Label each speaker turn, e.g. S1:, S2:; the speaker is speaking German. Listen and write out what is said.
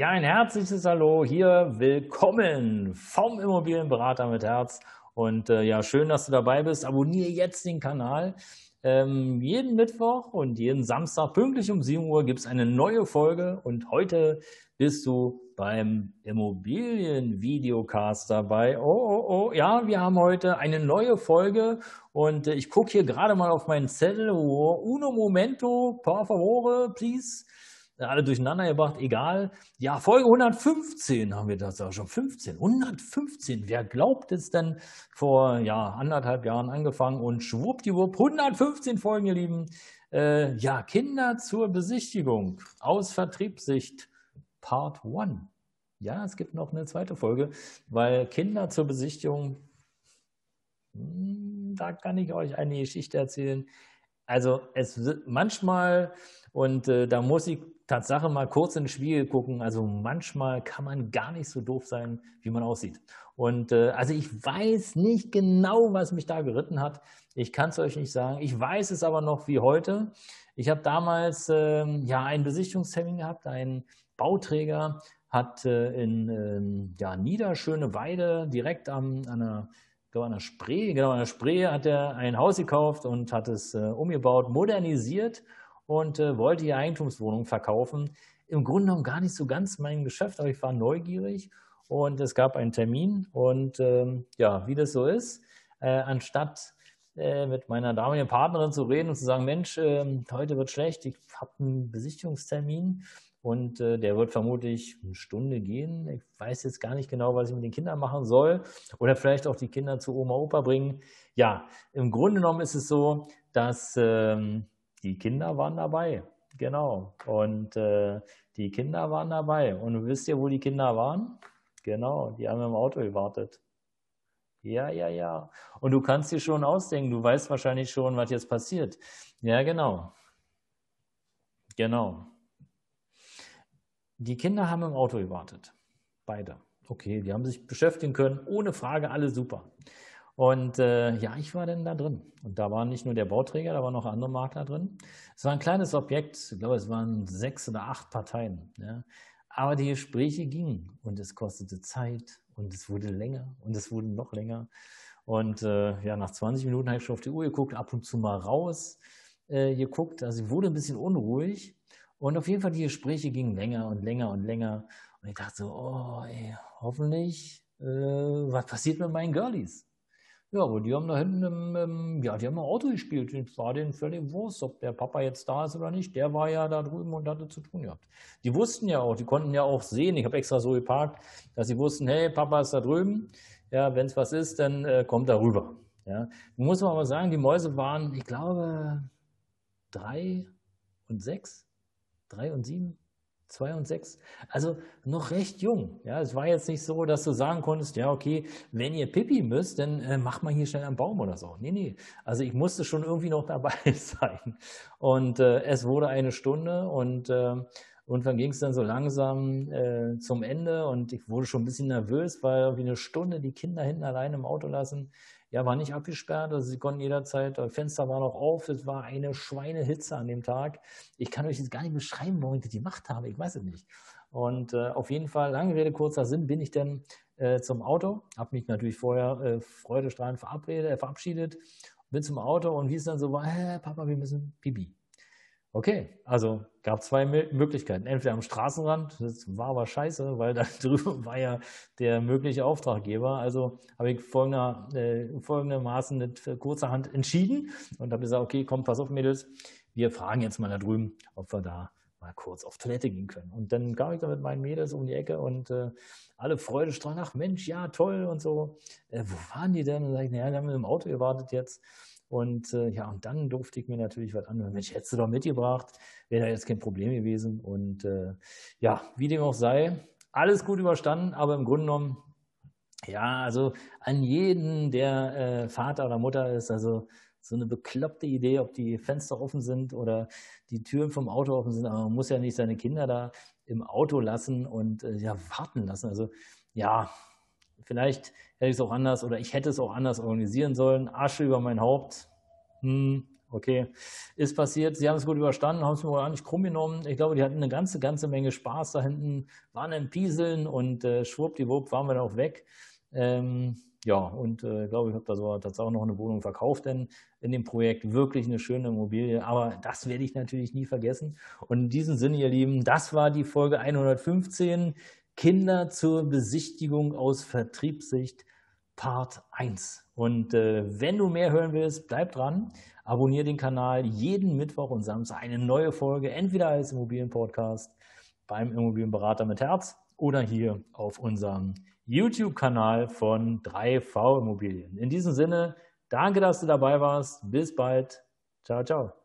S1: Ja, ein herzliches Hallo hier. Willkommen vom Immobilienberater mit Herz. Und äh, ja, schön, dass du dabei bist. Abonniere jetzt den Kanal. Ähm, jeden Mittwoch und jeden Samstag pünktlich um 7 Uhr gibt es eine neue Folge. Und heute bist du beim Immobilien-Videocast dabei. Oh, oh, oh. Ja, wir haben heute eine neue Folge. Und äh, ich gucke hier gerade mal auf meinen Zettel. Uno momento, por favore, please alle durcheinander gebracht, egal. Ja, Folge 115 haben wir das auch schon. 15, 115. Wer glaubt es denn vor ja, anderthalb Jahren angefangen und schwuppdiwupp, 115 Folgen, ihr Lieben. Äh, ja, Kinder zur Besichtigung aus Vertriebssicht Part 1. Ja, es gibt noch eine zweite Folge, weil Kinder zur Besichtigung, hm, da kann ich euch eine Geschichte erzählen. Also es manchmal, und äh, da muss ich Tatsache mal kurz in den Spiegel gucken. Also manchmal kann man gar nicht so doof sein, wie man aussieht. Und äh, also ich weiß nicht genau, was mich da geritten hat. Ich kann es euch nicht sagen. Ich weiß es aber noch wie heute. Ich habe damals äh, ja einen Besichtigungstermin gehabt. Ein Bauträger hat äh, in ähm, ja, Niederschöne Weide direkt an der glaube an der Spree, genau an der Spree hat er ein Haus gekauft und hat es äh, umgebaut, modernisiert und äh, wollte die Eigentumswohnung verkaufen. Im Grunde genommen gar nicht so ganz mein Geschäft, aber ich war neugierig und es gab einen Termin. Und ähm, ja, wie das so ist, äh, anstatt äh, mit meiner damaligen Partnerin zu reden und zu sagen, Mensch, ähm, heute wird schlecht, ich habe einen Besichtigungstermin und äh, der wird vermutlich eine Stunde gehen. Ich weiß jetzt gar nicht genau, was ich mit den Kindern machen soll. Oder vielleicht auch die Kinder zu Oma, Opa bringen. Ja, im Grunde genommen ist es so, dass ähm, die Kinder waren dabei, genau. Und äh, die Kinder waren dabei. Und wisst ihr, wo die Kinder waren? Genau, die haben im Auto gewartet. Ja, ja, ja. Und du kannst dir schon ausdenken, du weißt wahrscheinlich schon, was jetzt passiert. Ja, genau. Genau. Die Kinder haben im Auto gewartet. Beide. Okay, die haben sich beschäftigen können, ohne Frage, alle super. Und äh, ja, ich war dann da drin. Und da war nicht nur der Bauträger, da waren noch andere Makler drin. Es war ein kleines Objekt, ich glaube, es waren sechs oder acht Parteien. Ja. Aber die Gespräche gingen und es kostete Zeit und es wurde länger und es wurde noch länger. Und äh, ja, nach 20 Minuten habe ich schon auf die Uhr geguckt, ab und zu mal raus äh, geguckt. Also ich wurde ein bisschen unruhig. Und auf jeden Fall, die Gespräche gingen länger und länger und länger. Und ich dachte so, oh, ey, hoffentlich, äh, was passiert mit meinen Girlies? Ja, aber die haben da hinten im, im, ja, die haben ein Auto gespielt. Es war denen völlig wurscht, ob der Papa jetzt da ist oder nicht. Der war ja da drüben und hatte zu tun gehabt. Die wussten ja auch, die konnten ja auch sehen. Ich habe extra so geparkt, dass sie wussten, hey, Papa ist da drüben. Ja, wenn es was ist, dann äh, kommt er rüber. Ja, muss man aber sagen, die Mäuse waren, ich glaube, drei und sechs, drei und sieben, Zwei und sechs. Also noch recht jung. Ja, es war jetzt nicht so, dass du sagen konntest, ja, okay, wenn ihr Pipi müsst, dann äh, macht mal hier schnell einen Baum oder so. Nee, nee. Also ich musste schon irgendwie noch dabei sein. Und äh, es wurde eine Stunde und äh, irgendwann ging es dann so langsam äh, zum Ende und ich wurde schon ein bisschen nervös, weil wie eine Stunde die Kinder hinten allein im Auto lassen. Ja, war nicht abgesperrt, also sie konnten jederzeit, das Fenster war noch auf, es war eine Schweinehitze an dem Tag. Ich kann euch jetzt gar nicht beschreiben, warum ich das gemacht habe, ich weiß es nicht. Und äh, auf jeden Fall, lange Rede, kurzer Sinn, bin ich dann äh, zum Auto, habe mich natürlich vorher äh, freudestrahlend verabredet, äh, verabschiedet, bin zum Auto und wie es dann so war, hey, Papa, wir müssen Pipi. Okay, also gab zwei Möglichkeiten. Entweder am Straßenrand, das war aber scheiße, weil da drüben war ja der mögliche Auftraggeber. Also habe ich folgender, äh, folgendermaßen mit kurzer Hand entschieden und habe gesagt, okay, komm, pass auf, Mädels, wir fragen jetzt mal da drüben, ob wir da mal kurz auf Toilette gehen können. Und dann kam ich da mit meinen Mädels um die Ecke und äh, alle Freude strahlen, ach Mensch, ja, toll und so. Äh, wo waren die denn? Und sag ich, naja, die haben im Auto gewartet jetzt. Und äh, ja, und dann durfte ich mir natürlich was anhören. Mensch, hättest du doch mitgebracht, wäre da jetzt kein Problem gewesen. Und äh, ja, wie dem auch sei, alles gut überstanden, aber im Grunde genommen Ja, also an jeden, der äh, Vater oder Mutter ist, also so eine bekloppte Idee, ob die Fenster offen sind oder die Türen vom Auto offen sind, aber man muss ja nicht seine Kinder da im Auto lassen und äh, ja, warten lassen. Also ja, vielleicht hätte ich es auch anders oder ich hätte es auch anders organisieren sollen. Asche über mein Haupt. Hm, okay, ist passiert. Sie haben es gut überstanden, haben es mir wohl auch nicht krumm genommen. Ich glaube, die hatten eine ganze, ganze Menge Spaß da hinten, waren im Pieseln und äh, schwuppdiwupp waren wir dann auch weg. Ähm, ja, und äh, glaube ich, habe da so tatsächlich auch noch eine Wohnung verkauft, denn in dem Projekt wirklich eine schöne Immobilie. Aber das werde ich natürlich nie vergessen. Und in diesem Sinne, ihr Lieben, das war die Folge 115. Kinder zur Besichtigung aus Vertriebssicht Part 1. Und äh, wenn du mehr hören willst, bleib dran. Abonniere den Kanal jeden Mittwoch und Samstag eine neue Folge, entweder als Immobilienpodcast beim Immobilienberater mit Herz oder hier auf unserem YouTube-Kanal von 3V Immobilien. In diesem Sinne, danke, dass du dabei warst. Bis bald. Ciao, ciao.